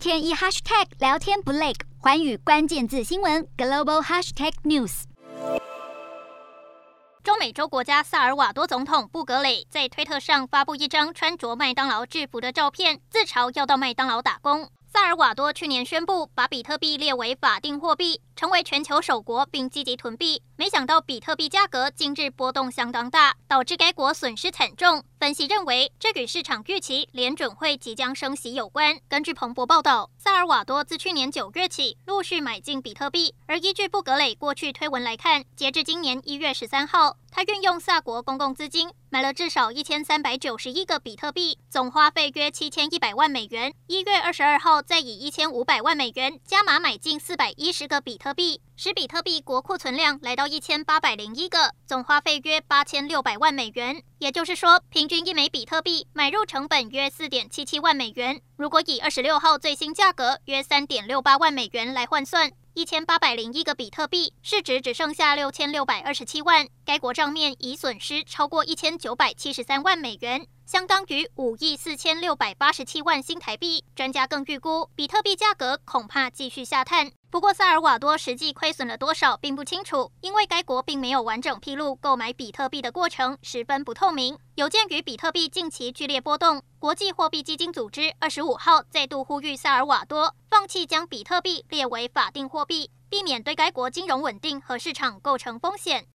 天一 hashtag 聊天不累，寰宇关键字新闻 global hashtag news。中美洲国家萨尔瓦多总统布格雷在推特上发布一张穿着麦当劳制服的照片，自嘲要到麦当劳打工。萨尔瓦多去年宣布把比特币列为法定货币，成为全球首国，并积极囤币。没想到比特币价格近日波动相当大，导致该国损失惨重。分析认为，这与市场预期联准会即将升息有关。根据彭博报道，萨尔瓦多自去年九月起陆续买进比特币，而依据布格雷过去推文来看，截至今年一月十三号，他运用萨国公共资金买了至少一千三百九十一个比特币，总花费约七千一百万美元。一月二十二号，再以一千五百万美元加码买进四百一十个比特币，使比特币国库存量来到一千八百零一个，总花费约八千六百万美元。也就是说，平均一枚比特币买入成本约四点七七万美元。如果以二十六号最新价格约三点六八万美元来换算，一千八百零一个比特币市值只剩下六千六百二十七万，该国账面已损失超过一千九百七十三万美元，相当于五亿四千六百八十七万新台币。专家更预估，比特币价格恐怕继续下探。不过，萨尔瓦多实际亏损了多少并不清楚，因为该国并没有完整披露购买比特币的过程，十分不透明。有鉴于比特币近期剧烈波动，国际货币基金组织二十五号再度呼吁萨尔瓦多放弃将比特币列为法定货币，避免对该国金融稳定和市场构成风险。